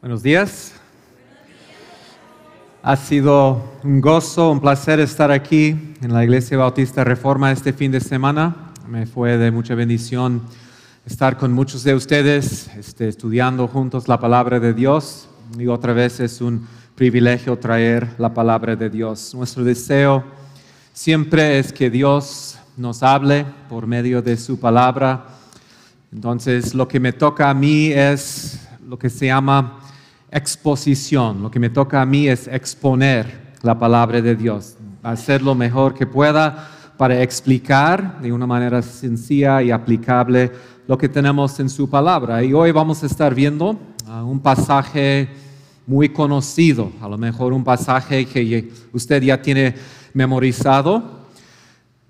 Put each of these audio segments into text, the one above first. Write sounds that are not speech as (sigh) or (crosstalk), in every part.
Buenos días. Ha sido un gozo, un placer estar aquí en la Iglesia Bautista Reforma este fin de semana. Me fue de mucha bendición estar con muchos de ustedes este, estudiando juntos la palabra de Dios. Y otra vez es un privilegio traer la palabra de Dios. Nuestro deseo siempre es que Dios nos hable por medio de su palabra. Entonces, lo que me toca a mí es lo que se llama exposición. Lo que me toca a mí es exponer la palabra de Dios, hacer lo mejor que pueda para explicar de una manera sencilla y aplicable lo que tenemos en su palabra. Y hoy vamos a estar viendo uh, un pasaje muy conocido, a lo mejor un pasaje que usted ya tiene memorizado,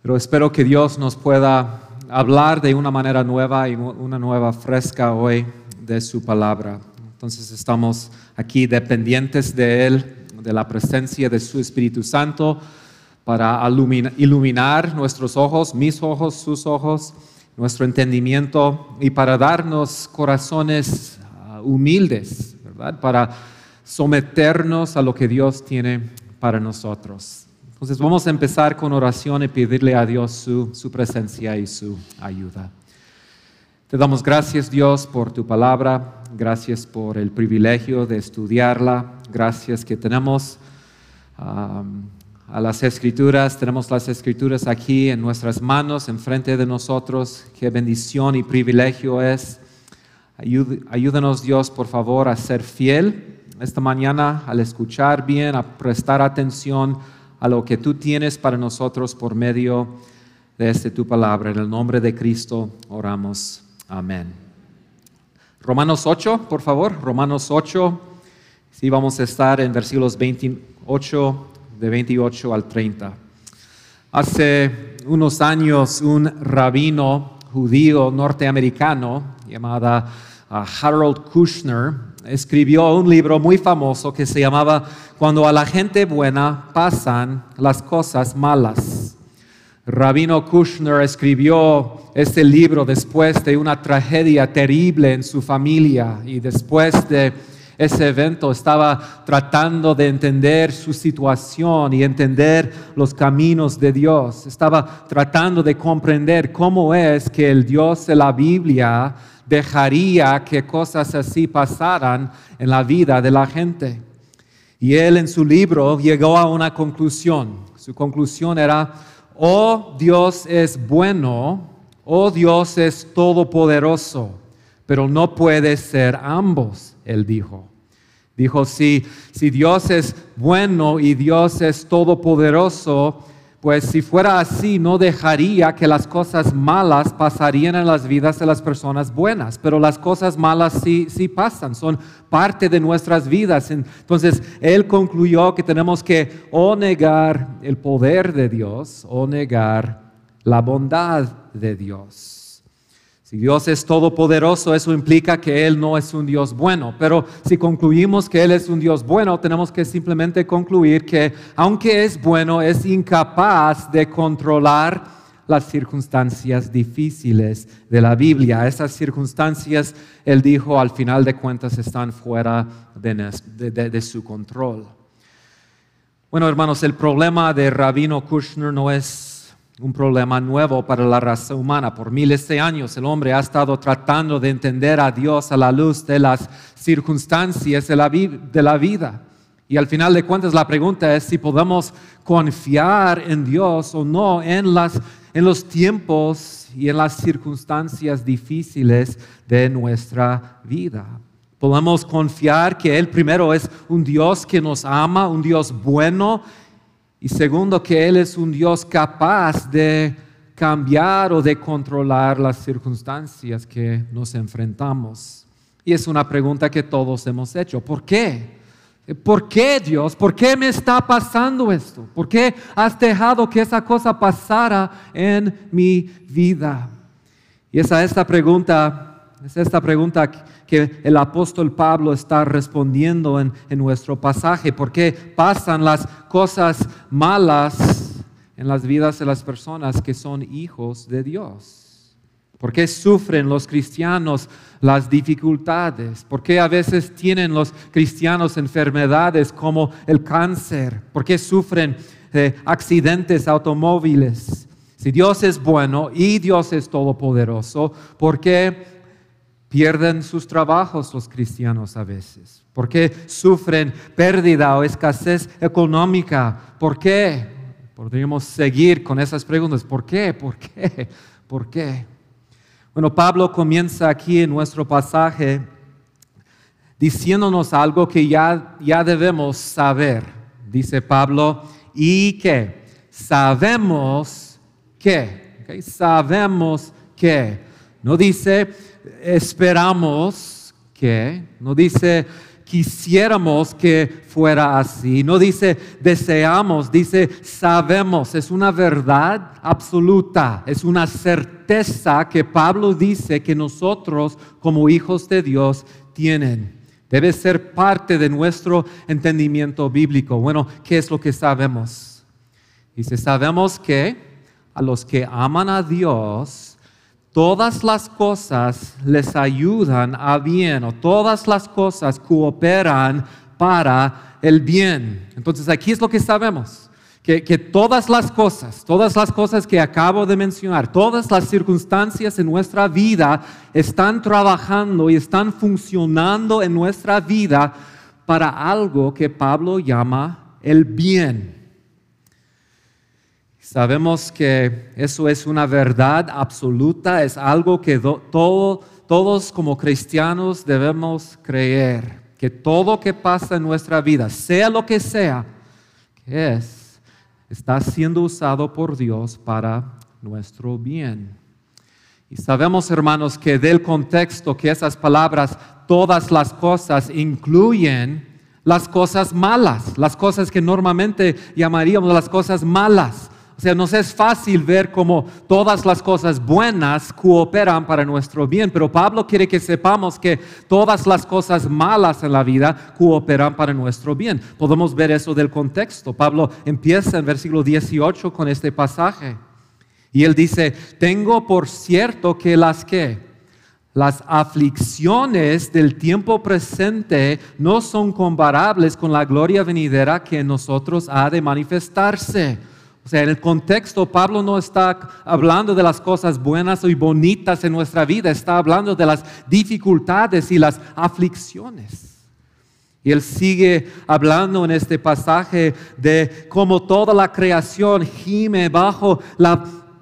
pero espero que Dios nos pueda hablar de una manera nueva y una nueva fresca hoy de su palabra. Entonces estamos aquí dependientes de Él, de la presencia de su Espíritu Santo, para iluminar nuestros ojos, mis ojos, sus ojos, nuestro entendimiento y para darnos corazones ah, humildes, ¿verdad? Para someternos a lo que Dios tiene para nosotros. Entonces vamos a empezar con oración y pedirle a Dios su, su presencia y su ayuda. Te damos gracias Dios por tu palabra, gracias por el privilegio de estudiarla, gracias que tenemos a las escrituras, tenemos las escrituras aquí en nuestras manos, enfrente de nosotros, qué bendición y privilegio es. Ayúdanos Dios por favor a ser fiel esta mañana al escuchar bien, a prestar atención a lo que tú tienes para nosotros por medio de este tu palabra. En el nombre de Cristo oramos. Amén. Romanos 8, por favor, Romanos 8. Sí, vamos a estar en versículos 28, de 28 al 30. Hace unos años un rabino judío norteamericano llamado ah, Harold Kushner escribió un libro muy famoso que se llamaba Cuando a la gente buena pasan las cosas malas. Rabino Kushner escribió este libro después de una tragedia terrible en su familia y después de ese evento estaba tratando de entender su situación y entender los caminos de Dios. Estaba tratando de comprender cómo es que el Dios de la Biblia dejaría que cosas así pasaran en la vida de la gente. Y él en su libro llegó a una conclusión. Su conclusión era, oh Dios es bueno, oh Dios es todopoderoso, pero no puede ser ambos, él dijo. Dijo, si, si Dios es bueno y Dios es todopoderoso, pues si fuera así, no dejaría que las cosas malas pasarían en las vidas de las personas buenas, pero las cosas malas sí, sí pasan, son parte de nuestras vidas. Entonces, él concluyó que tenemos que o negar el poder de Dios o negar la bondad de Dios. Si Dios es todopoderoso, eso implica que Él no es un Dios bueno. Pero si concluimos que Él es un Dios bueno, tenemos que simplemente concluir que aunque es bueno, es incapaz de controlar las circunstancias difíciles de la Biblia. Esas circunstancias, Él dijo, al final de cuentas están fuera de, su control. Bueno, hermanos, el problema de Rabino Kushner no es un problema nuevo para la raza humana. Por miles de años el hombre ha estado tratando de entender a Dios a la luz de las circunstancias de la, vida. Y al final de cuentas la pregunta es si podemos confiar en Dios o no en, en los tiempos y en las circunstancias difíciles de nuestra vida. Podemos confiar que Él primero es un Dios que nos ama, un Dios bueno y segundo, que Él es un Dios capaz de cambiar o de controlar las circunstancias que nos enfrentamos. Y es una pregunta que todos hemos hecho. ¿Por qué? ¿Por qué Dios? ¿Por qué me está pasando esto? ¿Por qué has dejado que esa cosa pasara en mi vida? Y esa esta pregunta, es esta pregunta que el apóstol Pablo está respondiendo en, nuestro pasaje. ¿Por qué pasan las cosas malas en las vidas de las personas que son hijos de Dios? ¿Por qué sufren los cristianos las dificultades? ¿Por qué a veces tienen los cristianos enfermedades como el cáncer? ¿Por qué sufren eh, accidentes automóviles? Si Dios es bueno y Dios es todopoderoso, ¿por qué pierden sus trabajos los cristianos a veces? ¿Por qué sufren pérdida o escasez económica? ¿Por qué? Podríamos seguir con esas preguntas. ¿Por qué? ¿Por qué? ¿Por qué? Bueno, Pablo comienza aquí en nuestro pasaje diciéndonos algo que ya, ya debemos saber. Dice Pablo, y que sabemos que, sabemos que. No dice esperamos que, no dice quisiéramos que fuera así. No dice deseamos, dice sabemos. Es una verdad absoluta, es una certeza que Pablo dice que nosotros como hijos de Dios tienen. Debe ser parte de nuestro entendimiento bíblico. Bueno, ¿qué es lo que sabemos? Dice, sabemos que a los que aman a Dios, todas las cosas les ayudan a bien o todas las cosas cooperan para el bien. Entonces aquí es lo que sabemos. Que, que, todas las cosas, todas las cosas que acabo de mencionar, todas las circunstancias en nuestra vida están trabajando y están funcionando en nuestra vida para algo que Pablo llama el bien. Sabemos que eso es una verdad absoluta, es algo que todos como cristianos debemos creer, que todo que pasa en nuestra vida, sea lo que sea, es, está siendo usado por Dios para nuestro bien. Y sabemos, hermanos, que del contexto que esas palabras, todas las cosas, incluyen las cosas malas, las cosas que normalmente llamaríamos las cosas malas o sea, nos es fácil ver cómo todas las cosas buenas cooperan para nuestro bien, pero Pablo quiere que sepamos que todas las cosas malas en la vida cooperan para nuestro bien. Podemos ver eso del contexto. Pablo empieza en versículo 18 con este pasaje. Y él dice, tengo por cierto que las que las aflicciones del tiempo presente no son comparables con la gloria venidera que en nosotros ha de manifestarse. Sea, en el contexto, Pablo no está hablando de las cosas buenas y bonitas en nuestra vida, está hablando de las dificultades y las aflicciones. Y él sigue hablando en este pasaje de cómo toda la creación gime bajo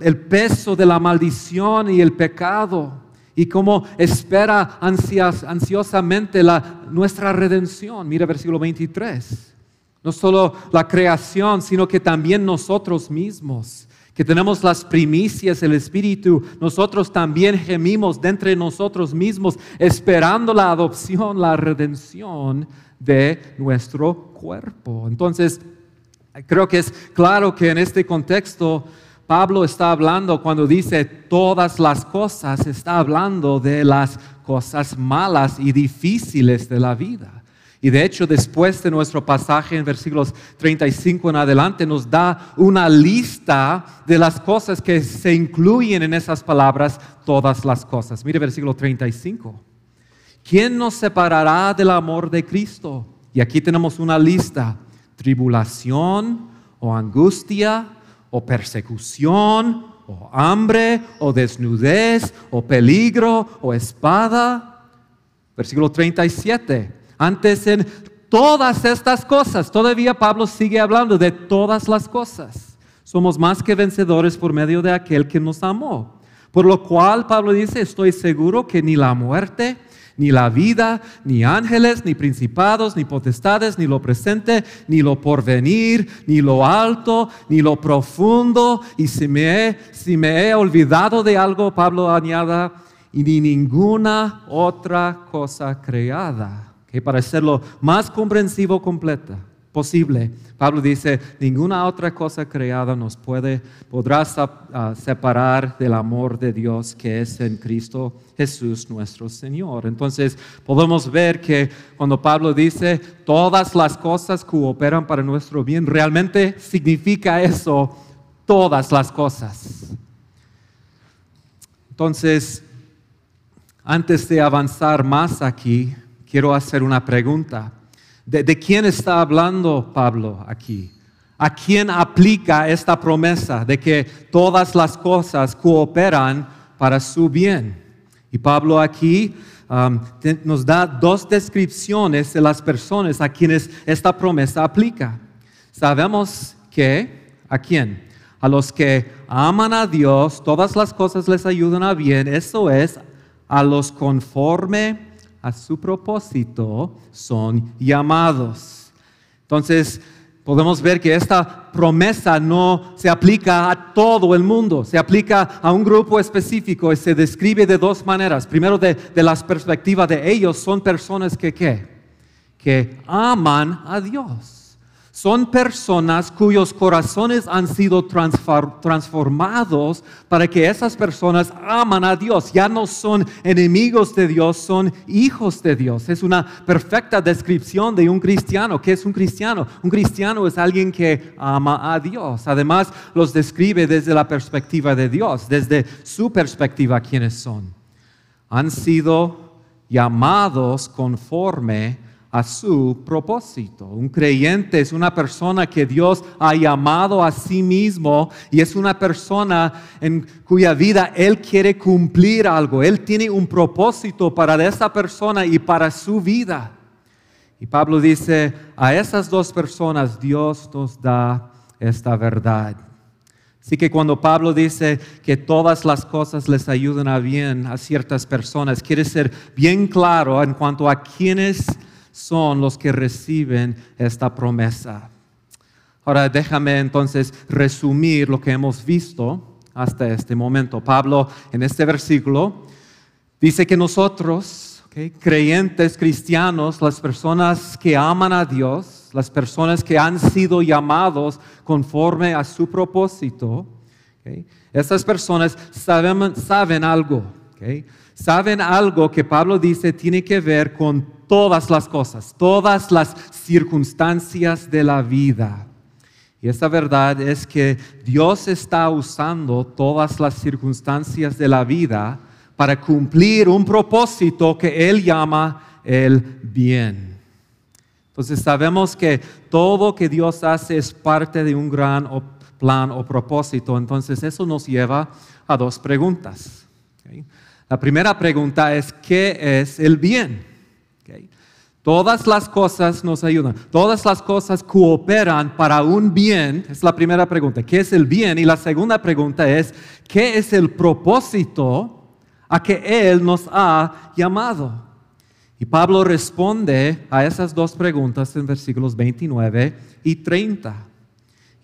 el peso de la maldición y el pecado y cómo espera ansiosamente nuestra redención. Mira versículo 23. No solo la creación, sino que también nosotros mismos, que tenemos las primicias, el Espíritu, nosotros también gemimos de entre nosotros mismos, esperando la adopción, la redención de nuestro cuerpo. Entonces, creo que es claro que en este contexto Pablo está hablando cuando dice todas las cosas, está hablando de las cosas malas y difíciles de la vida. Y de hecho, después de nuestro pasaje en versículos 35 en adelante, nos da una lista de las cosas que se incluyen en esas palabras, todas las cosas. Mire versículo 35. ¿Quién nos separará del amor de Cristo? Y aquí tenemos una lista. Tribulación o angustia o persecución o hambre o desnudez o peligro o espada. Versículo 37 antes en todas estas cosas, todavía Pablo sigue hablando de todas las cosas. Somos más que vencedores por medio de aquel que nos amó. Por lo cual Pablo dice, estoy seguro que ni la muerte, ni la vida, ni ángeles, ni principados, ni potestades, ni lo presente, ni lo porvenir, ni lo alto, ni lo profundo. Y si me he, olvidado de algo, Pablo añada, y ni ninguna otra cosa creada que para hacerlo más comprensivo completa posible, Pablo dice, ninguna otra cosa creada nos puede, podrá ah, separar del amor de Dios que es en Cristo Jesús nuestro Señor. Entonces podemos ver que cuando Pablo dice, todas las cosas cooperan para nuestro bien, realmente significa eso, todas las cosas. Entonces, antes de avanzar más aquí, quiero hacer una pregunta. ¿De, quién está hablando Pablo aquí? ¿A quién aplica esta promesa de que todas las cosas cooperan para su bien? Y Pablo aquí um, nos da dos descripciones de las personas a quienes esta promesa aplica. Sabemos que, ¿a quién? A los que aman a Dios, todas las cosas les ayudan a bien, eso es, a los conforme a su propósito son llamados. Entonces, podemos ver que esta promesa no se aplica a todo el mundo, se aplica a un grupo específico y se describe de dos maneras. Primero, de, de las perspectivas de ellos, son personas que, ¿qué? que aman a Dios. Son personas cuyos corazones han sido transfor- transformados para que esas personas aman a Dios. Ya no son enemigos de Dios, son hijos de Dios. Es una perfecta descripción de un cristiano. ¿Qué es un cristiano? Un cristiano es alguien que ama a Dios. Además, los describe desde la perspectiva de Dios, desde su perspectiva, quiénes son han sido llamados conforme a su propósito. Un creyente es una persona que Dios ha llamado a sí mismo y es una persona en cuya vida Él quiere cumplir algo. Él tiene un propósito para esa persona y para su vida. Y Pablo dice, a esas dos personas Dios nos da esta verdad. Así que cuando Pablo dice que todas las cosas les ayudan a bien a ciertas personas, quiere ser bien claro en cuanto a quiénes son los que reciben esta promesa. Ahora déjame entonces resumir lo que hemos visto hasta este momento. Pablo en este versículo dice que nosotros, ok, creyentes cristianos, las personas que aman a Dios, las personas que han sido llamados conforme a su propósito, ok, estas personas saben, algo, saben algo que Pablo dice tiene que ver con todas las cosas, todas las circunstancias de la vida. Y esa verdad es que Dios está usando todas las circunstancias de la vida para cumplir un propósito que Él llama el bien. Entonces sabemos que todo que Dios hace es parte de un gran plan o propósito. Entonces eso nos lleva a dos preguntas. La primera pregunta es, ¿qué es el bien? Todas las cosas nos ayudan, todas las cosas cooperan para un bien. Es la primera pregunta, ¿qué es el bien? Y la segunda pregunta es, ¿qué es el propósito a que Él nos ha llamado? Y Pablo responde a esas dos preguntas en versículos 29 y 30.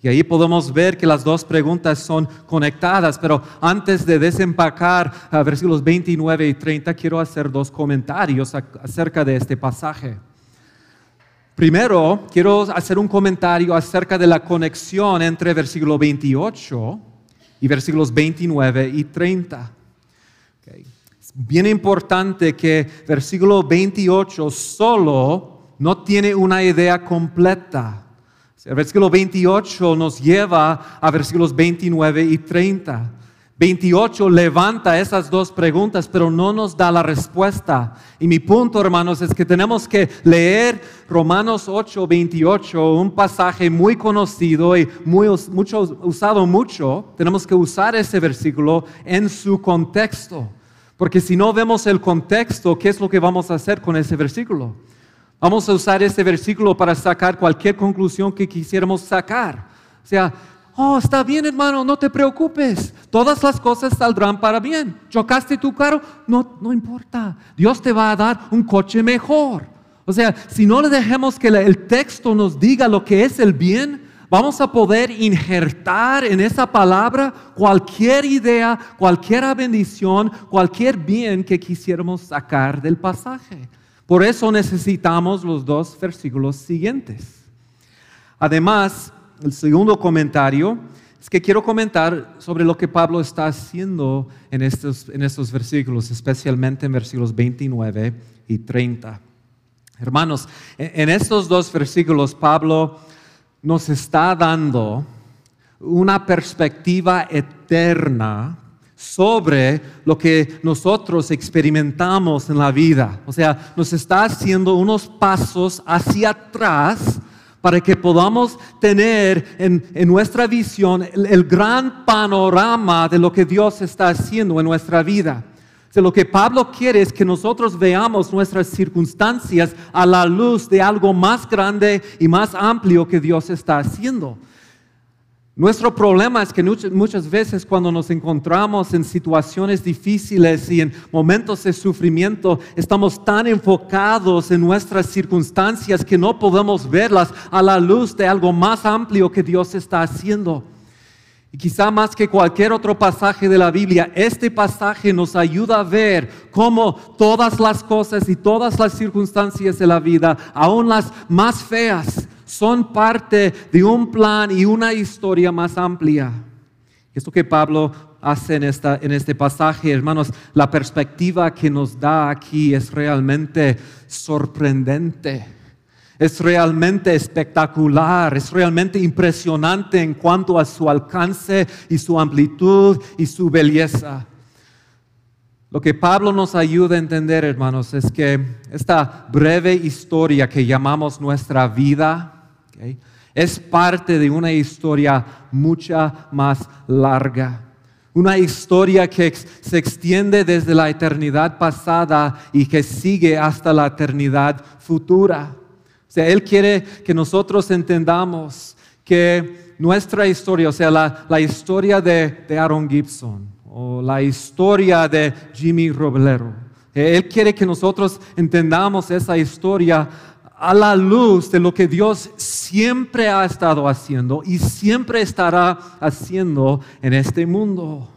Y ahí podemos ver que las dos preguntas son conectadas, pero antes de desempacar a versículos 29 y 30, quiero hacer dos comentarios ac- acerca de este pasaje. Primero, quiero hacer un comentario acerca de la conexión entre versículo 28 y versículos 29 y 30. Ok. Es bien importante que versículo 28 solo no tiene una idea completa. El versículo 28 nos lleva a versículos 29 y 30. 28 levanta esas dos preguntas, pero no nos da la respuesta. Y mi punto, hermanos, es que tenemos que leer Romanos 8, 28, un pasaje muy conocido y muy usado mucho. Tenemos que usar ese versículo en su contexto. Porque si no vemos el contexto, ¿qué es lo que vamos a hacer con ese versículo? Vamos a usar ese versículo para sacar cualquier conclusión que quisiéramos sacar. O sea, oh, está bien hermano, no te preocupes. Todas las cosas saldrán para bien. ¿Chocaste tu carro? No, no importa. Dios te va a dar un coche mejor. O sea, si no le dejemos que el texto nos diga lo que es el bien, vamos a poder injertar en esa palabra cualquier idea, cualquier bendición, cualquier bien que quisiéramos sacar del pasaje. Por eso necesitamos los dos versículos siguientes. Además, el segundo comentario es que quiero comentar sobre lo que Pablo está haciendo en estos, versículos, especialmente en versículos 29 y 30. Hermanos, en estos dos versículos Pablo nos está dando una perspectiva eterna sobre lo que nosotros experimentamos en la vida. O sea, nos está haciendo unos pasos hacia atrás para que podamos tener en, nuestra visión el, gran panorama de lo que Dios está haciendo en nuestra vida. Lo que Pablo quiere es que nosotros veamos nuestras circunstancias a la luz de algo más grande y más amplio que Dios está haciendo. Nuestro problema es que muchas veces cuando nos encontramos en situaciones difíciles y en momentos de sufrimiento, estamos tan enfocados en nuestras circunstancias que no podemos verlas a la luz de algo más amplio que Dios está haciendo. Y quizá más que cualquier otro pasaje de la Biblia, este pasaje nos ayuda a ver cómo todas las cosas y todas las circunstancias de la vida, aún las más feas, son parte de un plan y una historia más amplia. Esto que Pablo hace en, esta, en este pasaje, hermanos, la perspectiva que nos da aquí es realmente sorprendente. Es realmente espectacular, es realmente impresionante en cuanto a su alcance y su amplitud y su belleza. Lo que Pablo nos ayuda a entender, hermanos, es que esta breve historia que llamamos nuestra vida, es parte de una historia mucha más larga. Una historia que se extiende desde la eternidad pasada y que sigue hasta la eternidad futura. O sea, Él quiere que nosotros entendamos que nuestra historia, o sea, la, historia de, de, Aaron Gibson o la historia de Jimmy Roblero, Él quiere que nosotros entendamos esa historia a la luz de lo que Dios siempre ha estado haciendo y siempre estará haciendo en este mundo.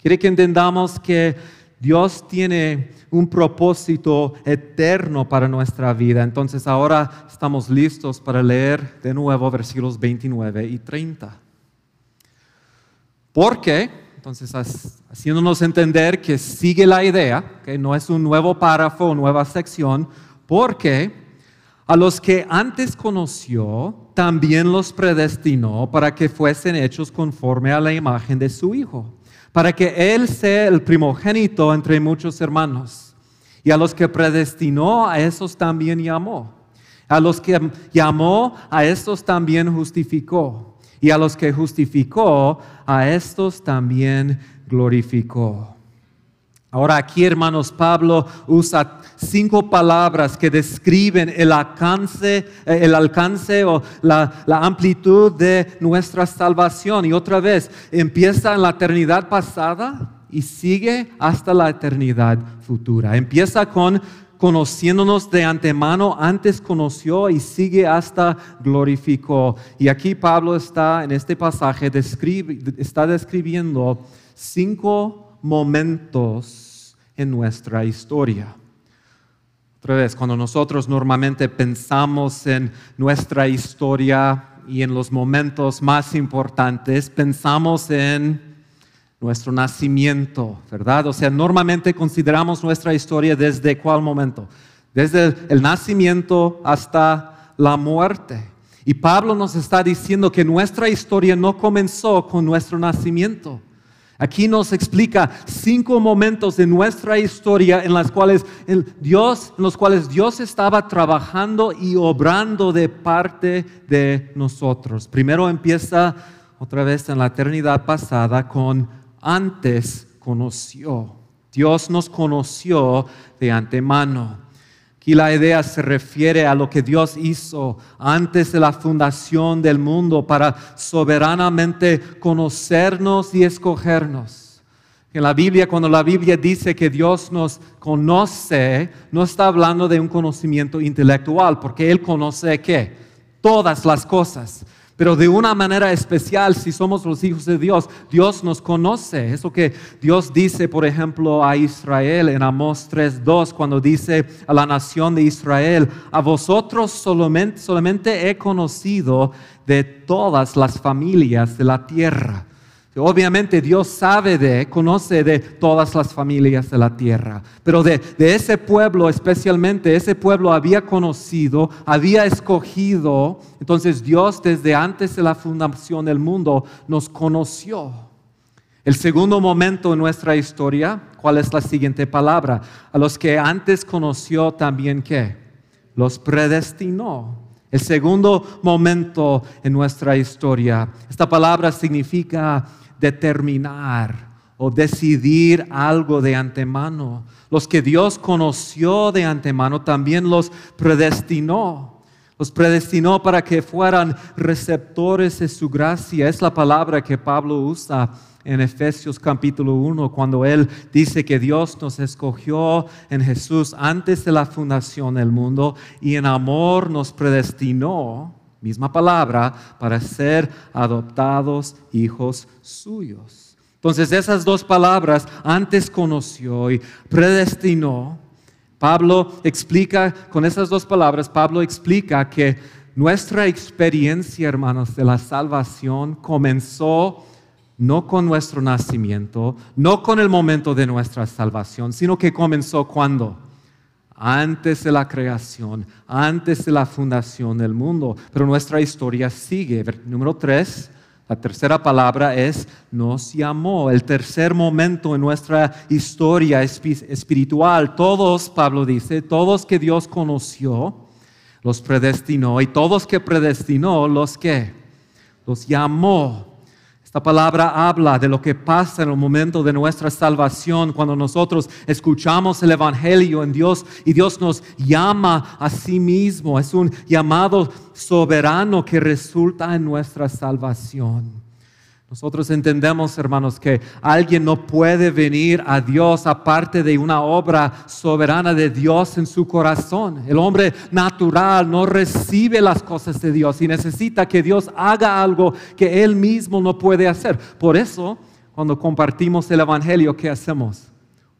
Quiere que entendamos que Dios tiene un propósito eterno para nuestra vida. Entonces ahora estamos listos para leer de nuevo versículos 29 y 30. ¿Por qué? Entonces, haciéndonos entender que sigue la idea, que no es un nuevo párrafo, nueva sección, porque a los que antes conoció, también los predestinó para que fuesen hechos conforme a la imagen de su Hijo, para que Él sea el primogénito entre muchos hermanos. Y a los que predestinó, a esos también llamó. A los que llamó, a estos también justificó. Y a los que justificó, a estos también glorificó. Ahora aquí, hermanos, Pablo usa cinco palabras que describen el alcance, eh, el alcance o la, amplitud de nuestra salvación. Y otra vez, empieza en la eternidad pasada y sigue hasta la eternidad futura. Empieza con conociéndonos de antemano, antes conoció y sigue hasta glorificó. Y aquí Pablo está en este pasaje, describe, está describiendo cinco momentos en nuestra historia. Otra vez, cuando nosotros normalmente pensamos en nuestra historia y en los momentos más importantes, pensamos en nuestro nacimiento, ¿verdad? O sea, normalmente consideramos nuestra historia desde cuál momento? Desde el nacimiento hasta la muerte. Y Pablo nos está diciendo que nuestra historia no comenzó con nuestro nacimiento. Aquí nos explica cinco momentos de nuestra historia en, las cuales Dios, en los cuales Dios estaba trabajando y obrando de parte de nosotros. Primero empieza otra vez en la eternidad pasada con antes conoció. Dios nos conoció de antemano. Y la idea se refiere a lo que Dios hizo antes de la fundación del mundo para soberanamente conocernos y escogernos. En la Biblia, cuando la Biblia dice que Dios nos conoce, no está hablando de un conocimiento intelectual, porque Él conoce qué? Todas las cosas pero de una manera especial si somos los hijos de Dios. Dios nos conoce. Eso que Dios dice, por ejemplo, a Israel en Amós 3.2, cuando dice a la nación de Israel, a vosotros solamente, solamente he conocido de todas las familias de la tierra. Obviamente Dios sabe de, conoce de todas las familias de la tierra, pero de, ese pueblo especialmente, ese pueblo había conocido, había escogido, entonces Dios desde antes de la fundación del mundo nos conoció. El segundo momento en nuestra historia, ¿cuál es la siguiente palabra? A los que antes conoció también qué? Los predestinó. El segundo momento en nuestra historia. Esta palabra significa determinar o decidir algo de antemano. Los que Dios conoció de antemano también los predestinó. Los predestinó para que fueran receptores de su gracia. Es la palabra que Pablo usa en Efesios capítulo 1, cuando él dice que Dios nos escogió en Jesús antes de la fundación del mundo y en amor nos predestinó, misma palabra, para ser adoptados hijos suyos. Entonces esas dos palabras, antes conoció y predestinó, Pablo explica, con esas dos palabras, Pablo explica que nuestra experiencia, hermanos, de la salvación comenzó no con nuestro nacimiento, no con el momento de nuestra salvación, sino que comenzó cuando? Antes de la creación, antes de la fundación del mundo. Pero nuestra historia sigue. Número tres, la tercera palabra es nos llamó. El tercer momento en nuestra historia espiritual. Todos, Pablo dice, todos que Dios conoció, los predestinó. Y todos que predestinó, los que los llamó. Esta palabra habla de lo que pasa en el momento de nuestra salvación, cuando nosotros escuchamos el Evangelio en Dios y Dios nos llama a sí mismo. Es un llamado soberano que resulta en nuestra salvación. Nosotros entendemos, hermanos, que alguien no puede venir a Dios aparte de una obra soberana de Dios en su corazón. El hombre natural no recibe las cosas de Dios y necesita que Dios haga algo que él mismo no puede hacer. Por eso, cuando compartimos el Evangelio, ¿qué hacemos?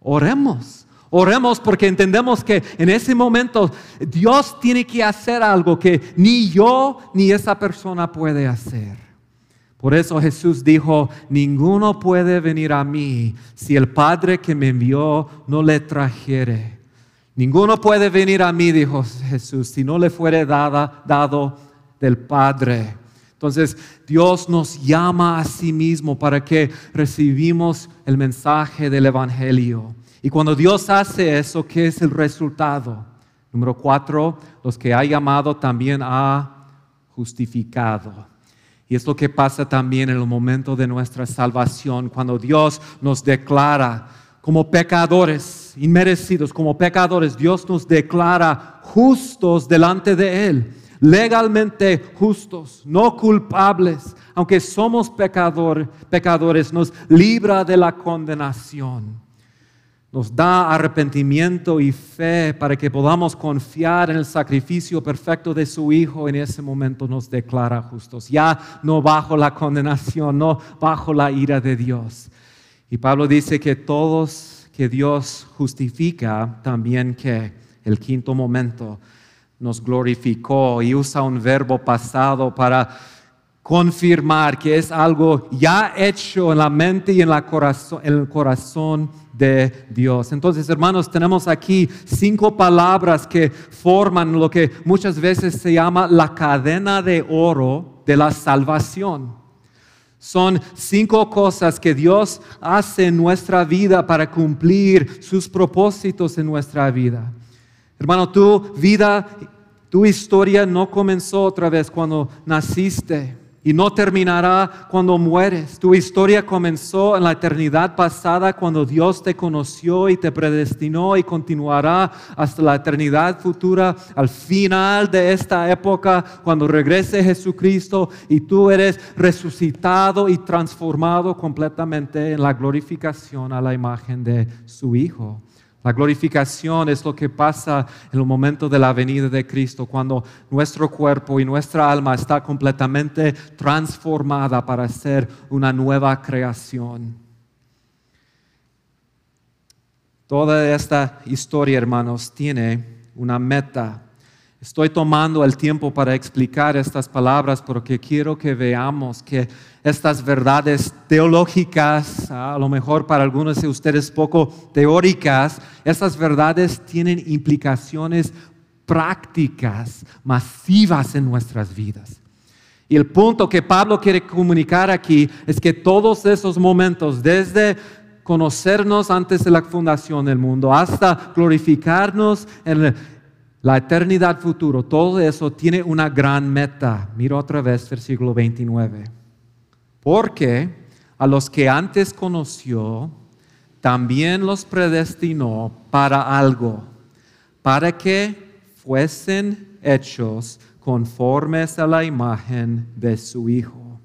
Oremos. Oremos porque entendemos que en ese momento Dios tiene que hacer algo que ni yo ni esa persona puede hacer. Por eso Jesús dijo, ninguno puede venir a mí si el Padre que me envió no le trajere. Ninguno puede venir a mí, dijo Jesús, si no le fuere dado del Padre. Entonces Dios nos llama a sí mismo para que recibimos el mensaje del Evangelio. Y cuando Dios hace eso, ¿qué es el resultado? Número cuatro, los que ha llamado también ha justificado. Y es lo que pasa también en el momento de nuestra salvación, cuando Dios nos declara como pecadores, inmerecidos, como pecadores, Dios nos declara justos delante de Él, legalmente justos, no culpables, aunque somos pecadores, nos libra de la condenación nos da arrepentimiento y fe para que podamos confiar en el sacrificio perfecto de su Hijo. En ese momento nos declara justos, ya no bajo la condenación, no bajo la ira de Dios. Y Pablo dice que todos que Dios justifica, también que el quinto momento nos glorificó y usa un verbo pasado para confirmar que es algo ya hecho en la mente y en, en el corazón de Dios. Entonces, hermanos, tenemos aquí cinco palabras que forman lo que muchas veces se llama la cadena de oro de la salvación. Son cinco cosas que Dios hace en nuestra vida para cumplir sus propósitos en nuestra vida. Hermano, tu vida, tu historia no comenzó otra vez cuando naciste y no terminará cuando mueres. Tu historia comenzó en la eternidad pasada cuando Dios te conoció y te predestinó y continuará hasta la eternidad futura, al final de esta época, cuando regrese Jesucristo y tú eres resucitado y transformado completamente en la glorificación a la imagen de su Hijo. La glorificación es lo que pasa en el momento de la venida de Cristo, cuando nuestro cuerpo y nuestra alma está completamente transformada para ser una nueva creación. Toda esta historia, hermanos, tiene una meta Estoy tomando el tiempo para explicar estas palabras porque quiero que veamos que estas verdades teológicas, a lo mejor para algunos de ustedes poco teóricas, estas verdades tienen implicaciones prácticas, masivas en nuestras vidas. Y el punto que Pablo quiere comunicar aquí es que todos esos momentos, desde conocernos antes de la fundación del mundo hasta glorificarnos en la eternidad futuro, todo eso tiene una gran meta. Mira otra vez versículo 29. Porque a los que antes conoció, también los predestinó para algo, para que fuesen hechos conformes a la imagen de su Hijo.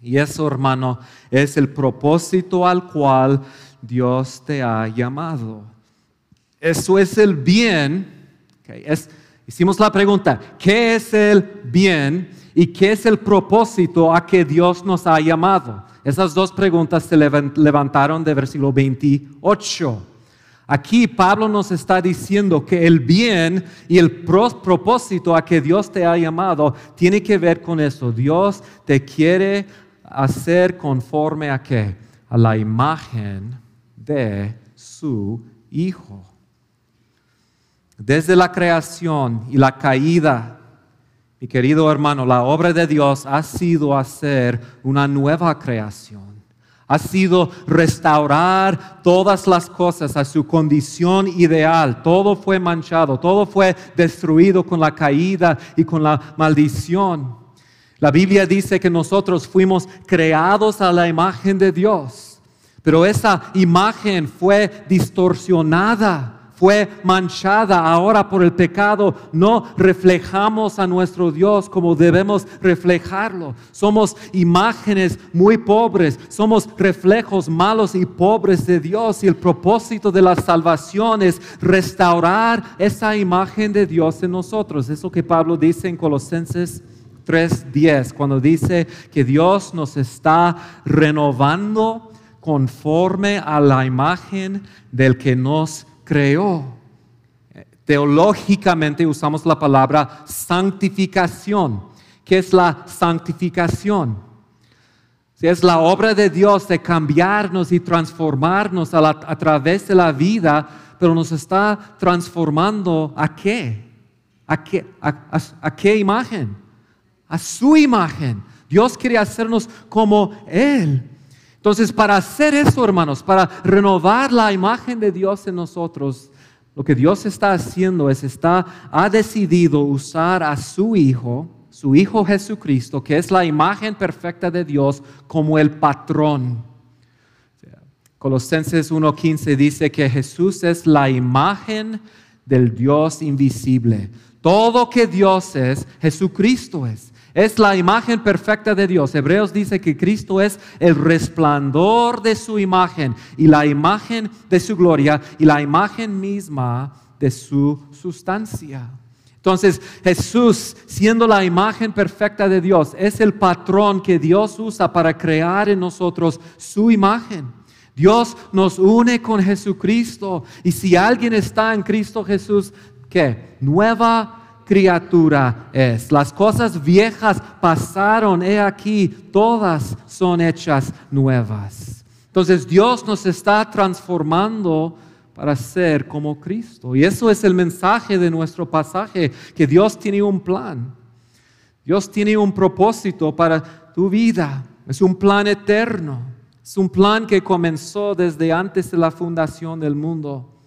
Y eso, hermano, es el propósito al cual Dios te ha llamado. Eso es el bien. Hicimos la pregunta, ¿qué es el bien y qué es el propósito a que Dios nos ha llamado? Esas dos preguntas se levantaron de versículo 28. Aquí Pablo nos está diciendo que el bien y el propósito a que Dios te ha llamado tiene que ver con eso. Dios te quiere hacer conforme a qué? A la imagen de su Hijo. Desde la creación y la caída, mi querido hermano, la obra de Dios ha sido hacer una nueva creación ha sido restaurar todas las cosas a su condición ideal. Todo fue manchado, todo fue destruido con la caída y con la maldición. La Biblia dice que nosotros fuimos creados a la imagen de Dios, pero esa imagen fue distorsionada fue manchada ahora por el pecado, no reflejamos a nuestro Dios como debemos reflejarlo. Somos imágenes muy pobres, somos reflejos malos y pobres de Dios y el propósito de la salvación es restaurar esa imagen de Dios en nosotros. Eso que Pablo dice en Colosenses 3:10, cuando dice que Dios nos está renovando conforme a la imagen del que nos creó. Teológicamente usamos la palabra santificación. ¿Qué es la santificación? Es la obra de Dios de cambiarnos y transformarnos a, través de la vida, pero nos está transformando a qué? ¿A qué, a qué imagen? A su imagen. Dios quiere hacernos como Él. Entonces, para hacer eso, hermanos, para renovar la imagen de Dios en nosotros, lo que Dios está haciendo es, está, ha decidido usar a su Hijo, su Hijo Jesucristo, que es la imagen perfecta de Dios, como el patrón. Colosenses 1.15 dice que Jesús es la imagen del Dios invisible. Todo que Dios es, Jesucristo es. Es la imagen perfecta de Dios. Hebreos dice que Cristo es el resplandor de su imagen y la imagen de su gloria y la imagen misma de su sustancia. Entonces Jesús, siendo la imagen perfecta de Dios, es el patrón que Dios usa para crear en nosotros su imagen. Dios nos une con Jesucristo y si alguien está en Cristo Jesús, ¿qué? Nueva criatura es. Las cosas viejas pasaron, he aquí, todas son hechas nuevas. Entonces Dios nos está transformando para ser como Cristo. Y eso es el mensaje de nuestro pasaje, que Dios tiene un plan. Dios tiene un propósito para tu vida. Es un plan eterno. Es un plan que comenzó desde antes de la fundación del mundo.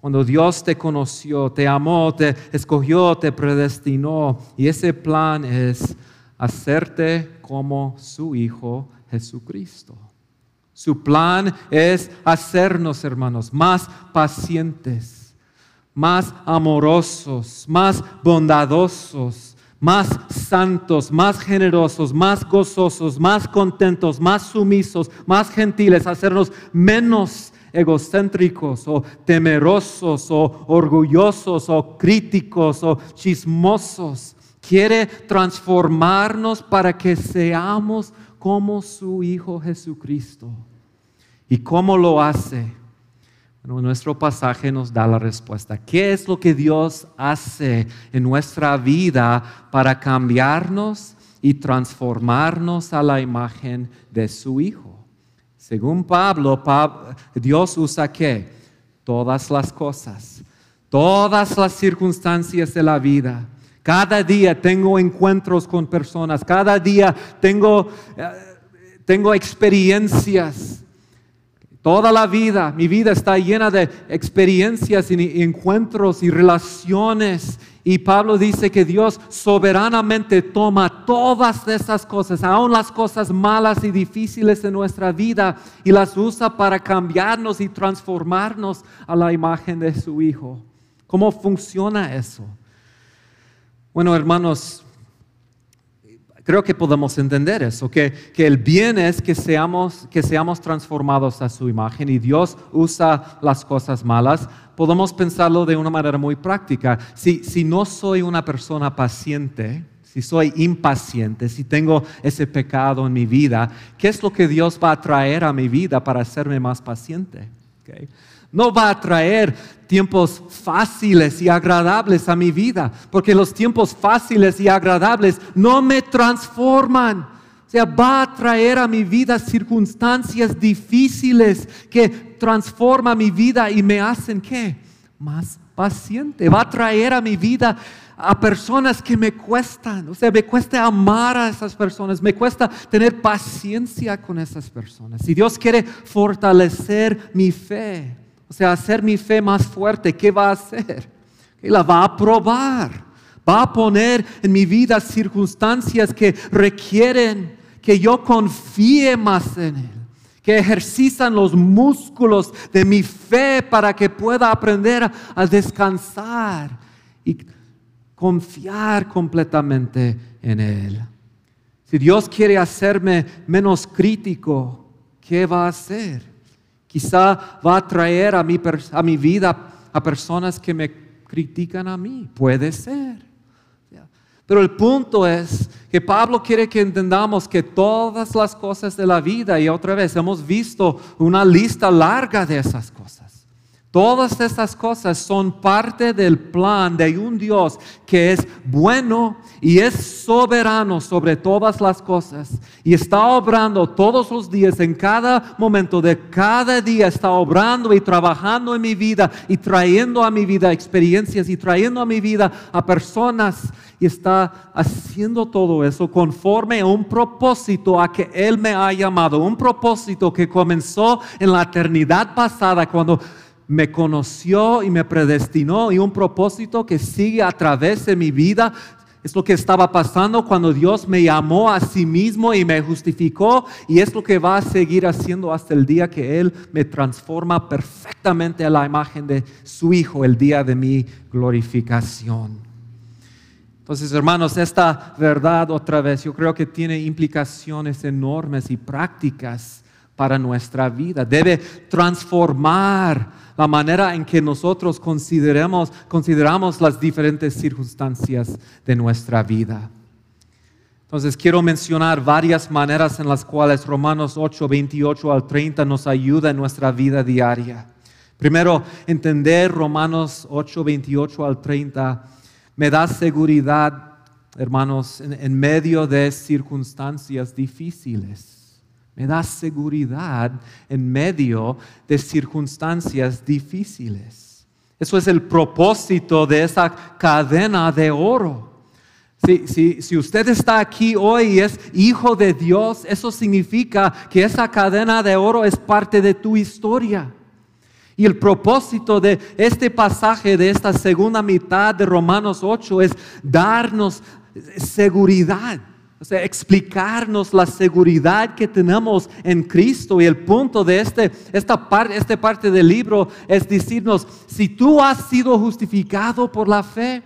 Cuando Dios te conoció, te amó, te escogió, te predestinó. Y ese plan es hacerte como su Hijo Jesucristo. Su plan es hacernos, hermanos, más pacientes, más amorosos, más bondadosos, más santos, más generosos, más gozosos, más contentos, más sumisos, más gentiles, hacernos menos egocéntricos o temerosos o orgullosos o críticos o chismosos. Quiere transformarnos para que seamos como su Hijo Jesucristo. ¿Y cómo lo hace? Bueno, nuestro pasaje nos da la respuesta. ¿Qué es lo que Dios hace en nuestra vida para cambiarnos y transformarnos a la imagen de su Hijo? Según Pablo, Dios usa qué? Todas las cosas, todas las circunstancias de la vida Cada día tengo encuentros con personas, cada día tengo, eh, tengo experiencias. Toda la vida, mi vida está llena de experiencias y encuentros y relaciones y Pablo dice que Dios soberanamente toma todas esas cosas, aún las cosas malas y difíciles de nuestra vida, y las usa para cambiarnos y transformarnos a la imagen de su Hijo. ¿Cómo funciona eso? Bueno, hermanos, creo que podemos entender eso, que, que, el bien es que seamos, que seamos transformados a su imagen y Dios usa las cosas malas podemos pensarlo de una manera muy práctica. Si, si no soy una persona paciente, si soy impaciente, si tengo ese pecado en mi vida, ¿qué es lo que Dios va a traer a mi vida para hacerme más paciente? No va a traer tiempos fáciles y agradables a mi vida, porque los tiempos fáciles y agradables no me transforman. O sea, va a traer a mi vida circunstancias difíciles que transforma mi vida y me hacen qué? Más paciente. Va a traer a mi vida a personas que me cuestan. O sea, me cuesta amar a esas personas, me cuesta tener paciencia con esas personas. Si Dios quiere fortalecer mi fe, o sea, hacer mi fe más fuerte, ¿qué va a hacer? La va a probar. Va a poner en mi vida circunstancias que requieren que yo confíe más en Él que ejercitan los músculos de mi fe para que pueda aprender a descansar y confiar completamente en Él. Si Dios quiere hacerme menos crítico, ¿qué va a hacer? Quizá va a traer a mi, vida a personas que me critican a mí. Puede ser. Pero el punto es que Pablo quiere que entendamos que todas las cosas de la vida, y otra vez hemos visto una lista larga de esas cosas, todas esas cosas son parte del plan de un Dios que es bueno y es soberano sobre todas las cosas. Y está obrando todos los días, en cada momento de cada día está obrando y trabajando en mi vida y trayendo a mi vida experiencias y trayendo a mi vida a personas. Y está haciendo todo eso conforme a un propósito a que Él me ha llamado, un propósito que comenzó en la eternidad pasada cuando me conoció y me predestinó y un propósito que sigue a través de mi vida es lo que estaba pasando cuando Dios me llamó a sí mismo y me justificó y es lo que va a seguir haciendo hasta el día que Él me transforma perfectamente a la imagen de su Hijo, el día de mi glorificación. Entonces, hermanos, esta verdad otra vez yo creo que tiene implicaciones enormes y prácticas para nuestra vida. Debe transformar la manera en que nosotros consideramos, consideramos las diferentes circunstancias de nuestra vida. Entonces quiero mencionar varias maneras en las cuales Romanos 8, 28 al 30 nos ayuda en nuestra vida diaria. Primero, entender Romanos 8, 28 al 30 me da seguridad, hermanos, en medio de circunstancias difíciles me da seguridad en medio de circunstancias difíciles. Eso es el propósito de esa cadena de oro. Si, si, usted está aquí hoy y es hijo de Dios, eso significa que esa cadena de oro es parte de tu historia. Y el propósito de este pasaje, de esta segunda mitad de Romanos 8, es darnos seguridad o sea, explicarnos la seguridad que tenemos en Cristo. Y el punto de este, esta, parte, esta parte del libro es decirnos, si tú has sido justificado por la fe,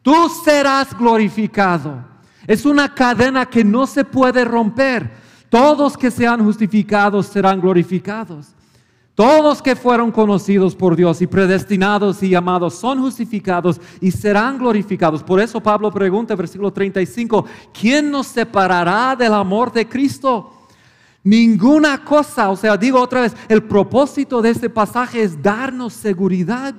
tú serás glorificado. Es una cadena que no se puede romper. Todos que sean justificados serán glorificados. Todos que fueron conocidos por Dios y predestinados y llamados son justificados y serán glorificados. Por eso Pablo pregunta, versículo 35, ¿quién nos separará del amor de Cristo? Ninguna cosa, o sea, digo otra vez, el propósito de este pasaje es darnos seguridad.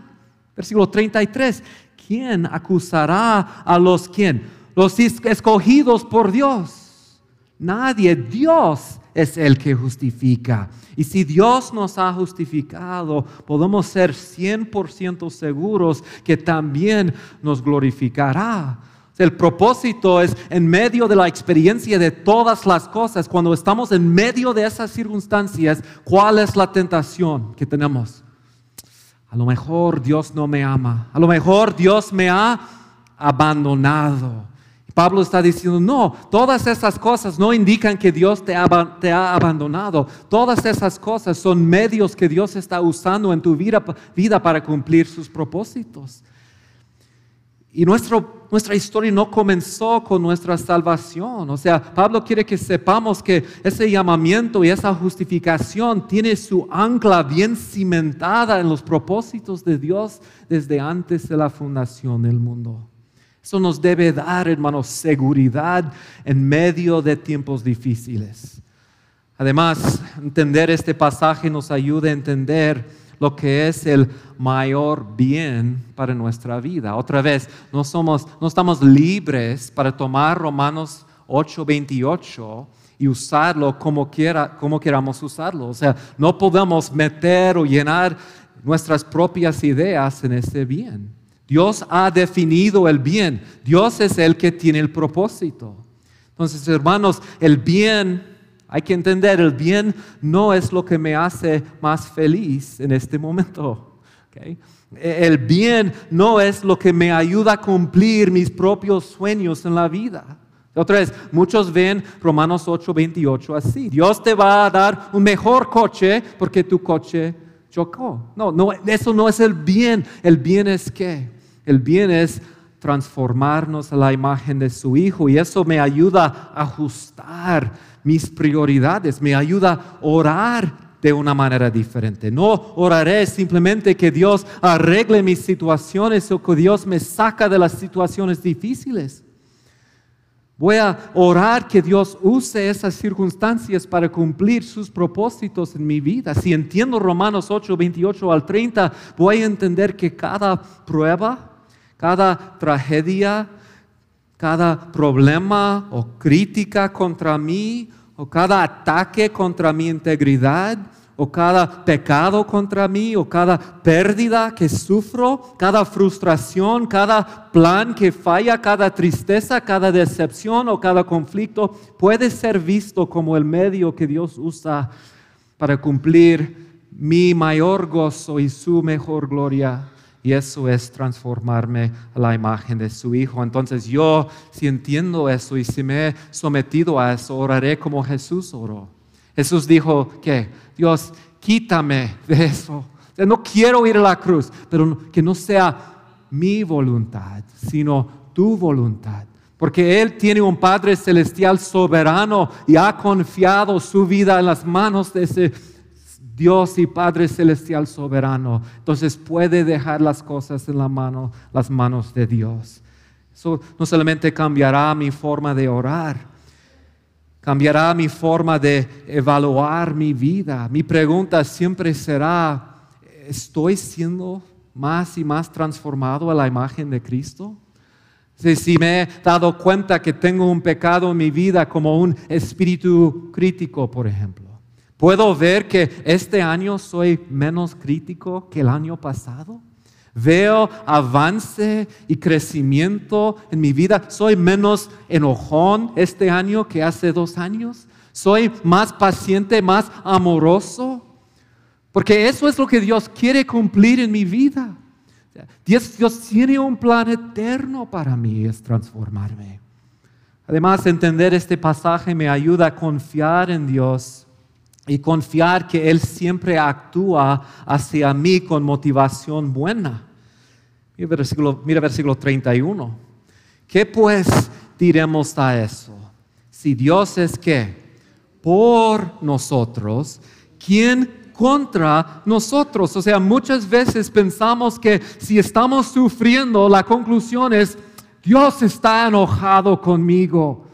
Versículo 33, ¿quién acusará a los quién? Los escogidos por Dios. Nadie, Dios es el que justifica. Y si Dios nos ha justificado, podemos ser 100% seguros que también nos glorificará. El propósito es en medio de la experiencia de todas las cosas, cuando estamos en medio de esas circunstancias, ¿cuál es la tentación que tenemos? A lo mejor Dios no me ama, a lo mejor Dios me ha abandonado. Pablo está diciendo, no, todas esas cosas no indican que Dios te ha, abandonado. Todas esas cosas son medios que Dios está usando en tu vida, vida para cumplir sus propósitos. Y nuestra historia no comenzó con nuestra salvación. O sea, Pablo quiere que sepamos que ese llamamiento y esa justificación tiene su ancla bien cimentada en los propósitos de Dios desde antes de la fundación del mundo. Eso nos debe dar, hermanos, seguridad en medio de tiempos difíciles. Además, entender este pasaje nos ayuda a entender lo que es el mayor bien para nuestra vida. Otra vez, no, somos, no estamos libres para tomar Romanos 8:28 y usarlo como, quiera, como queramos usarlo. O sea, no podemos meter o llenar nuestras propias ideas en ese bien. Dios ha definido el bien. Dios es el que tiene el propósito. Entonces, hermanos, el bien, hay que entender, el bien no es lo que me hace más feliz en este momento. El bien no es lo que me ayuda a cumplir mis propios sueños en la vida. Otra vez, muchos ven Romanos 8, 28 así. Dios te va a dar un mejor coche porque tu coche chocó. No, no, eso no es el bien. El bien es qué? El bien es transformarnos a la imagen de su Hijo y eso me ayuda a ajustar mis prioridades, me ayuda a orar de una manera diferente. No oraré simplemente que Dios arregle mis situaciones o que Dios me saca de las situaciones difíciles. Voy a orar que Dios use esas circunstancias para cumplir sus propósitos en mi vida. Si entiendo Romanos 8, 28 al 30, voy a entender que cada prueba, cada tragedia, cada problema o crítica contra mí, o cada ataque contra mi integridad, o cada pecado contra mí, o cada pérdida que sufro, cada frustración, cada plan que falla, cada tristeza, cada decepción o cada conflicto, puede ser visto como el medio que Dios usa para cumplir mi mayor gozo y su mejor gloria y eso es transformarme a la imagen de su Hijo. Entonces yo, si entiendo eso y si me he sometido a eso, oraré como Jesús oró. Jesús dijo que, Dios, quítame de eso. No quiero ir a la cruz, pero que no sea mi voluntad, sino tu voluntad. Porque Él tiene un Padre celestial soberano y ha confiado su vida en las manos de ese Dios y Padre Celestial soberano. Entonces puede dejar las cosas en la mano, las manos de Dios. Eso no solamente cambiará mi forma de orar, cambiará mi forma de evaluar mi vida. Mi pregunta siempre será, ¿estoy siendo más y más transformado a la imagen de Cristo? Si me he dado cuenta que tengo un pecado en mi vida como un espíritu crítico, por ejemplo Puedo ver que este año soy menos crítico que el año pasado. Veo avance y crecimiento en mi vida. Soy menos enojón este año que hace dos años. Soy más paciente, más amoroso. Porque eso es lo que Dios quiere cumplir en mi vida. Dios, tiene un plan eterno para mí, es transformarme. Además, entender este pasaje me ayuda a confiar en Dios y confiar que Él siempre actúa hacia mí con motivación buena. Mira versículo, mira versículo 31. ¿Qué pues diremos a eso? Si Dios es que por nosotros, ¿quién contra nosotros? O sea, muchas veces pensamos que si estamos sufriendo, la conclusión es, Dios está enojado conmigo.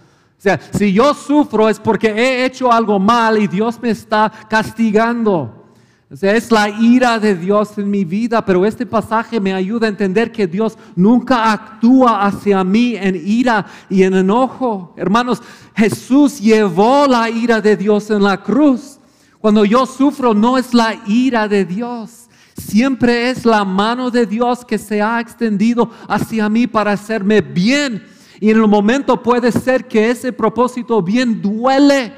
Sea, si yo sufro es porque he hecho algo mal y Dios me está castigando. O sea, es la ira de Dios en mi vida, pero este pasaje me ayuda a entender que Dios nunca actúa hacia mí en ira y en enojo. Hermanos, Jesús llevó la ira de Dios en la cruz. Cuando yo sufro no es la ira de Dios, siempre es la mano de Dios que se ha extendido hacia mí para hacerme bien Y en el momento puede ser que ese propósito bien duele.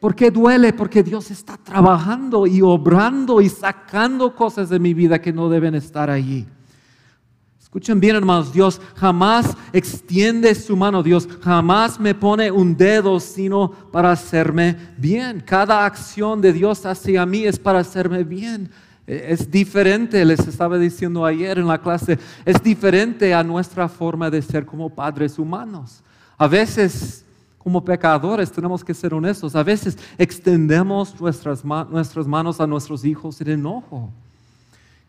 ¿Por qué duele? Porque Dios está trabajando y obrando y sacando cosas de mi vida que no deben estar allí. Escuchen bien, hermanos, Dios jamás extiende su mano, Dios jamás me pone un dedo sino para hacerme bien. Cada acción de Dios hacia mí es para hacerme bien. E, es diferente, les estaba diciendo ayer en la clase, es diferente a nuestra forma de ser como padres humanos. A veces, como pecadores, tenemos que ser honestos, a veces extendemos nuestras, nuestras manos a nuestros hijos en enojo.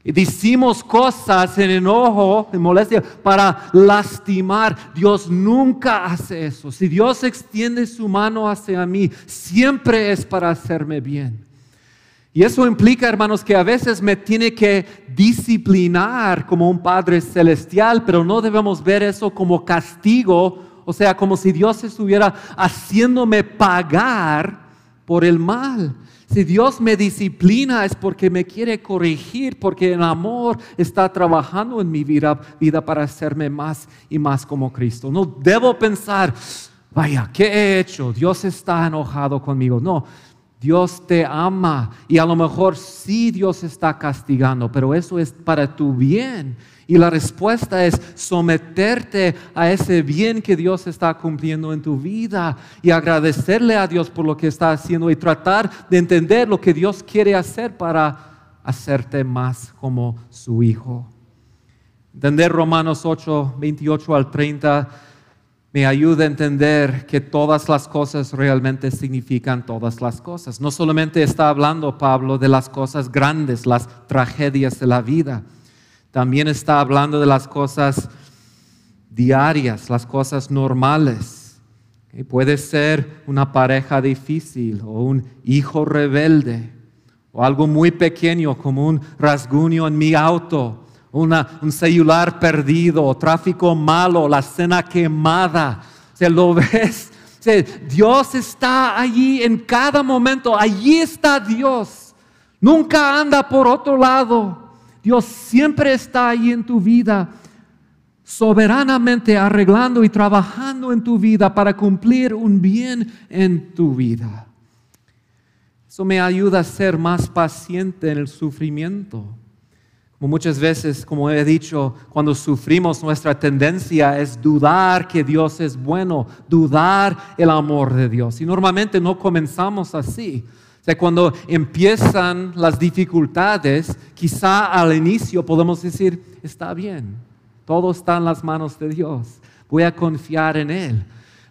Y decimos cosas en enojo, en molestia, para lastimar. Dios nunca hace eso. Si Dios extiende su mano hacia mí, siempre es para hacerme bien. Y eso implica, hermanos, que a veces me tiene que disciplinar como un Padre celestial, pero no debemos ver eso como castigo, o sea, como si Dios estuviera haciéndome pagar por el mal. Si Dios me disciplina es porque me quiere corregir, porque el amor está trabajando en mi vida, vida para hacerme más y más como Cristo. No debo pensar, vaya, ¿qué he hecho? Dios está enojado conmigo. No, Dios te ama y a lo mejor sí Dios está castigando, pero eso es para tu bien y la respuesta es someterte a ese bien que Dios está cumpliendo en tu vida y agradecerle a Dios por lo que está haciendo y tratar de entender lo que Dios quiere hacer para hacerte más como su hijo. Entender Romanos 8, 28 al 30 me ayuda a entender que todas las cosas realmente significan todas las cosas. No solamente está hablando Pablo de las cosas grandes, las tragedias de la vida también está hablando de las cosas diarias, las cosas normales. Puede ser una pareja difícil o un hijo rebelde o algo muy pequeño como un rasguño en mi auto, un celular perdido, tráfico malo, la cena quemada. ¿Se lo (laughs) ves? Dios está allí en cada momento, allí está Dios. Nunca anda por otro lado. Dios siempre está ahí en tu vida, soberanamente arreglando y trabajando en tu vida para cumplir un bien en tu vida. Eso me ayuda a ser más paciente en el sufrimiento. Muchas veces, como he dicho, cuando sufrimos nuestra tendencia es dudar que Dios es bueno, dudar el amor de Dios. Y normalmente no comenzamos así. O sea, cuando empiezan las dificultades, quizá al inicio podemos decir, está bien, todo está en las manos de Dios, voy a confiar en Él.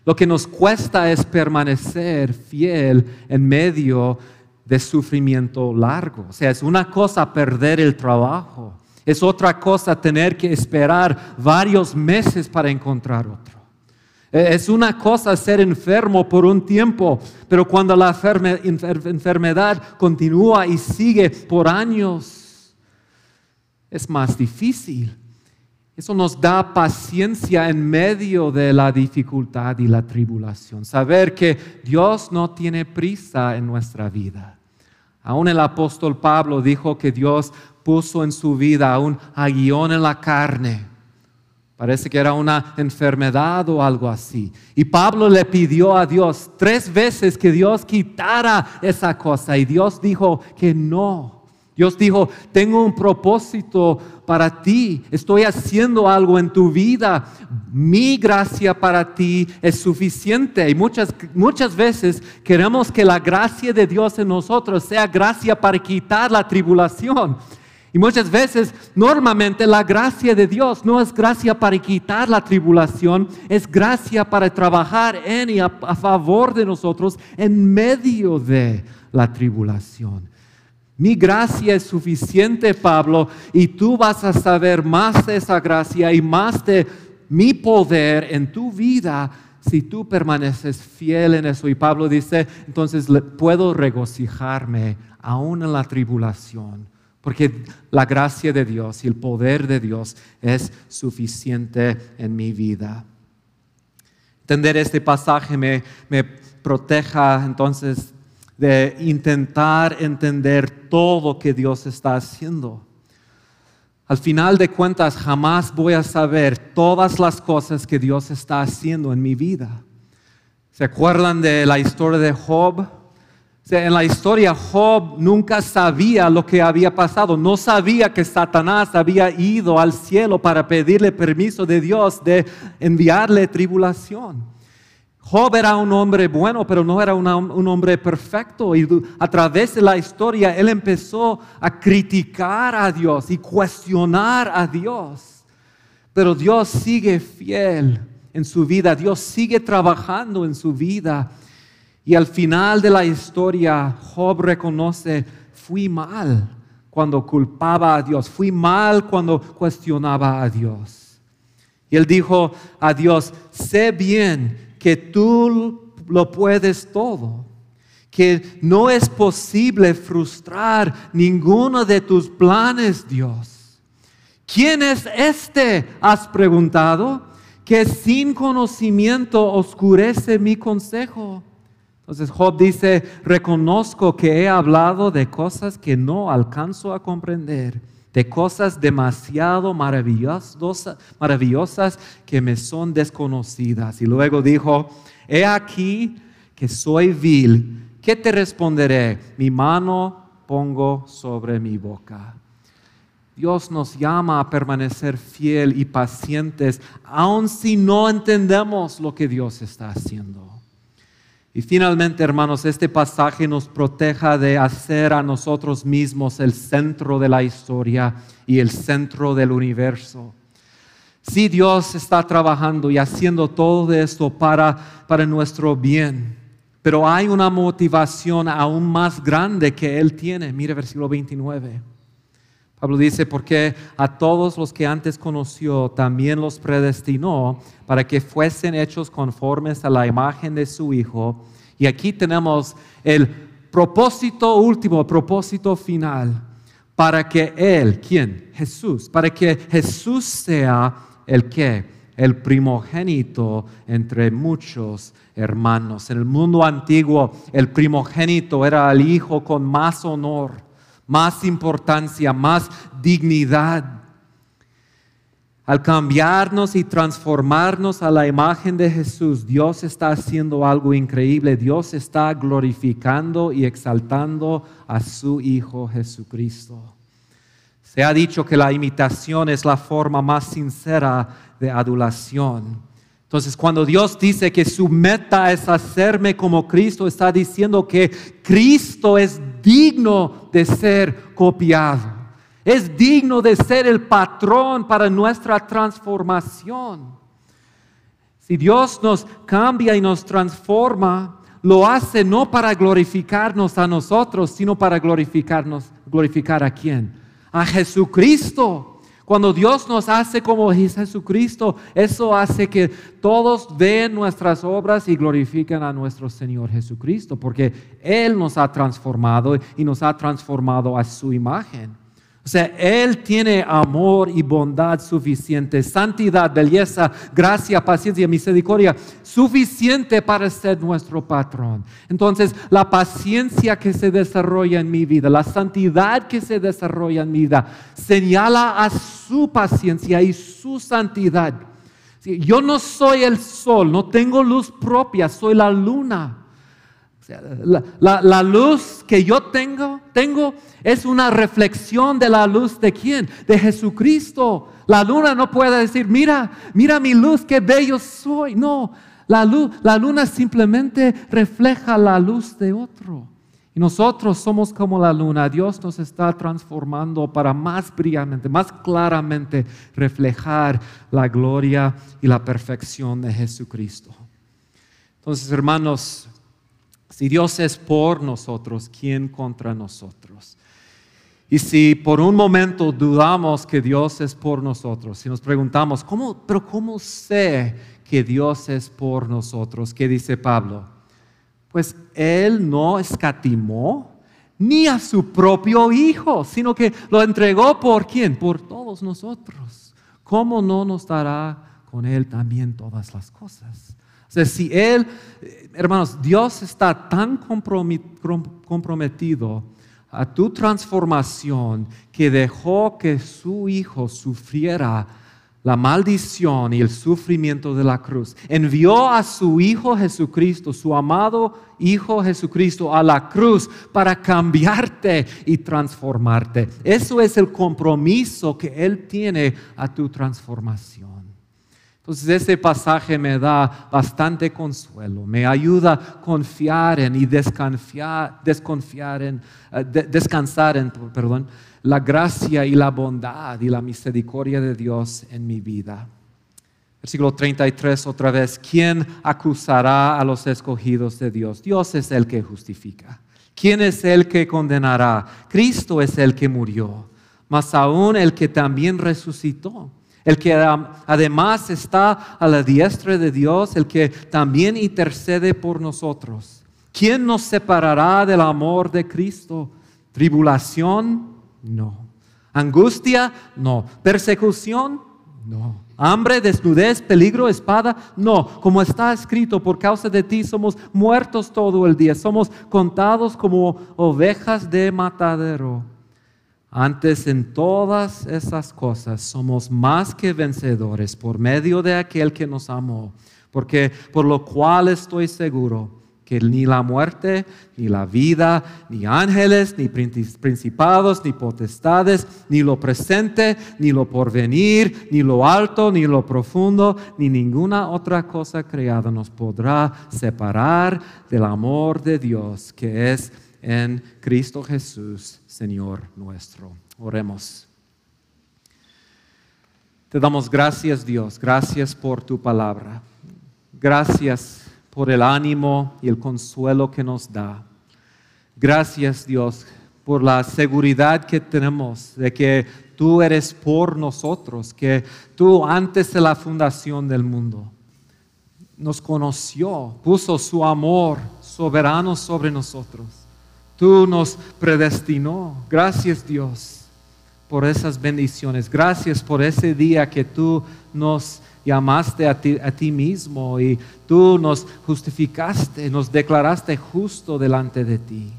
Lo que nos cuesta es permanecer fiel en medio de sufrimiento largo. O sea, es una cosa perder el trabajo, es otra cosa tener que esperar varios meses para encontrar otro. Eh, es una cosa ser enfermo por un tiempo, pero cuando la enfermedad continúa y sigue por años, es más difícil. Eso nos da paciencia en medio de la dificultad y la tribulación. Saber que Dios no tiene prisa en nuestra vida. Aún el apóstol Pablo dijo que Dios puso en su vida un aguión en la carne Parece que era una enfermedad o algo así. Y Pablo le pidió a Dios tres veces que Dios quitara esa cosa. Y Dios dijo que no. Dios dijo, tengo un propósito para ti. Estoy haciendo algo en tu vida. Mi gracia para ti es suficiente. Y muchas, muchas veces queremos que la gracia de Dios en nosotros sea gracia para quitar la tribulación. Y muchas veces, normalmente, la gracia de Dios no es gracia para quitar la tribulación, es gracia para trabajar en y a, favor de nosotros en medio de la tribulación. Mi gracia es suficiente, Pablo, y tú vas a saber más de esa gracia y más de mi poder en tu vida si tú permaneces fiel en eso. Y Pablo dice, entonces puedo regocijarme aún en la tribulación porque la gracia de Dios y el poder de Dios es suficiente en mi vida. Entender este pasaje me, me proteja entonces de intentar entender todo que Dios está haciendo. al final de cuentas jamás voy a saber todas las cosas que Dios está haciendo en mi vida. ¿Se acuerdan de la historia de Job? en la historia Job nunca sabía lo que había pasado, no sabía que Satanás había ido al cielo para pedirle permiso de Dios de enviarle tribulación. Job era un hombre bueno, pero no era un hombre perfecto. Y a través de la historia, él empezó a criticar a Dios y cuestionar a Dios. Pero Dios sigue fiel en su vida, Dios sigue trabajando en su vida. Y al final de la historia, Job reconoce, fui mal cuando culpaba a Dios, fui mal cuando cuestionaba a Dios. Y él dijo a Dios, sé bien que tú lo puedes todo, que no es posible frustrar ninguno de tus planes, Dios. ¿Quién es este? Has preguntado, que sin conocimiento oscurece mi consejo. Entonces Job dice, reconozco que he hablado de cosas que no alcanzo a comprender de cosas demasiado maravillosas, maravillosas que me son desconocidas. Y luego dijo, he aquí que soy vil, ¿qué te responderé? Mi mano pongo sobre mi boca. Dios nos llama a permanecer fiel y pacientes, aun si no entendemos lo que Dios está haciendo. Y finalmente, hermanos, este pasaje nos proteja de hacer a nosotros mismos el centro de la historia y el centro del universo. Sí, Dios está trabajando y haciendo todo esto para, para nuestro bien, pero hay una motivación aún más grande que Él tiene. Mire versículo 29. Pablo dice, porque a todos los que antes conoció también los predestinó para que fuesen hechos conformes a la imagen de su Hijo. Y aquí tenemos el propósito último, propósito final, para que Él, ¿quién? Jesús, para que Jesús sea el que, el primogénito entre muchos hermanos. En el mundo antiguo, el primogénito era el hijo con más honor más importancia, más dignidad. Al cambiarnos y transformarnos a la imagen de Jesús, Dios está haciendo algo increíble. Dios está glorificando y exaltando a su Hijo Jesucristo. Se ha dicho que la imitación es la forma más sincera de adulación. Entonces, cuando Dios dice que su meta es hacerme como Cristo, está diciendo que Cristo es digno de ser copiado. Es digno de ser el patrón para nuestra transformación. Si Dios nos cambia y nos transforma, lo hace no para glorificarnos a nosotros, sino para glorificarnos, glorificar a quién? A Jesucristo. Cuando Dios nos hace como Jesucristo, eso hace que todos vean nuestras obras y glorifiquen a nuestro Señor Jesucristo, porque Él nos ha transformado y nos ha transformado a su imagen. O sea, Él tiene amor y bondad suficiente, santidad, belleza, gracia, paciencia, misericordia, suficiente para ser nuestro patrón. Entonces, la paciencia que se desarrolla en mi vida, la santidad que se desarrolla en mi vida, señala a su paciencia y su santidad. Yo no soy el sol, no tengo luz propia, soy la luna. La, la, luz que yo tengo, tengo es una reflexión de la luz de quién? De Jesucristo. La luna no puede decir, mira, mira mi luz, qué bello soy. No, la, luz, la luna simplemente refleja la luz de otro. Y nosotros somos como la luna. Dios nos está transformando para más brillantemente, más claramente reflejar la gloria y la perfección de Jesucristo. Entonces, hermanos, si Dios es por nosotros, ¿quién contra nosotros? Y si por un momento dudamos que Dios es por nosotros, si nos preguntamos, ¿cómo, pero cómo sé que Dios es por nosotros? ¿Qué dice Pablo? Pues Él no escatimó ni a su propio Hijo, sino que lo entregó por quién? Por todos nosotros. ¿Cómo no nos dará con Él también todas las cosas? Si Él, hermanos, Dios está tan comprometido a tu transformación que dejó que su Hijo sufriera la maldición y el sufrimiento de la cruz. Envió a su Hijo Jesucristo, su amado Hijo Jesucristo, a la cruz para cambiarte y transformarte. Eso es el compromiso que Él tiene a tu transformación. Entonces ese pasaje me da bastante consuelo, me ayuda a confiar en y desconfiar, desconfiar en, eh, descansar en, perdón, la gracia y la bondad y la misericordia de Dios en mi vida. Versículo 33 otra vez, ¿quién acusará a los escogidos de Dios? Dios es el que justifica. ¿Quién es el que condenará? Cristo es el que murió, más aún el que también resucitó el que además está a la diestra de Dios, el que también intercede por nosotros. ¿Quién nos separará del amor de Cristo? ¿Tribulación? No. ¿Angustia? No. ¿Persecución? No. ¿Hambre, desnudez, peligro, espada? No. Como está escrito, por causa de ti somos muertos todo el día, somos contados como ovejas de matadero. Antes en todas esas cosas somos más que vencedores por medio de aquel que nos amó, porque por lo cual estoy seguro que ni la muerte, ni la vida, ni ángeles, ni principados, ni potestades, ni lo presente, ni lo porvenir, ni lo alto, ni lo profundo, ni ninguna otra cosa creada nos podrá separar del amor de Dios que es en Cristo Jesús, Señor nuestro. Oremos. Te damos gracias, Dios, gracias por tu palabra. Gracias por el ánimo y el consuelo que nos da. Gracias, Dios, por la seguridad que tenemos de que tú eres por nosotros, que tú antes de la fundación del mundo nos conoció, puso su amor soberano sobre nosotros Tú nos predestinó. Gracias Dios por esas bendiciones. Gracias por ese día que tú nos llamaste a ti, a ti, mismo y tú nos justificaste, nos declaraste justo delante de ti.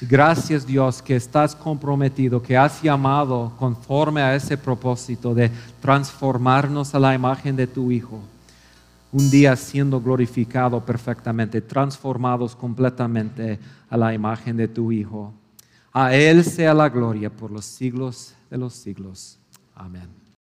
Gracias Dios que estás comprometido, que has llamado conforme a ese propósito de transformarnos a la imagen de tu Hijo un día siendo glorificado perfectamente, transformados completamente a la imagen de tu Hijo. A Él sea la gloria por los siglos de los siglos. Amén.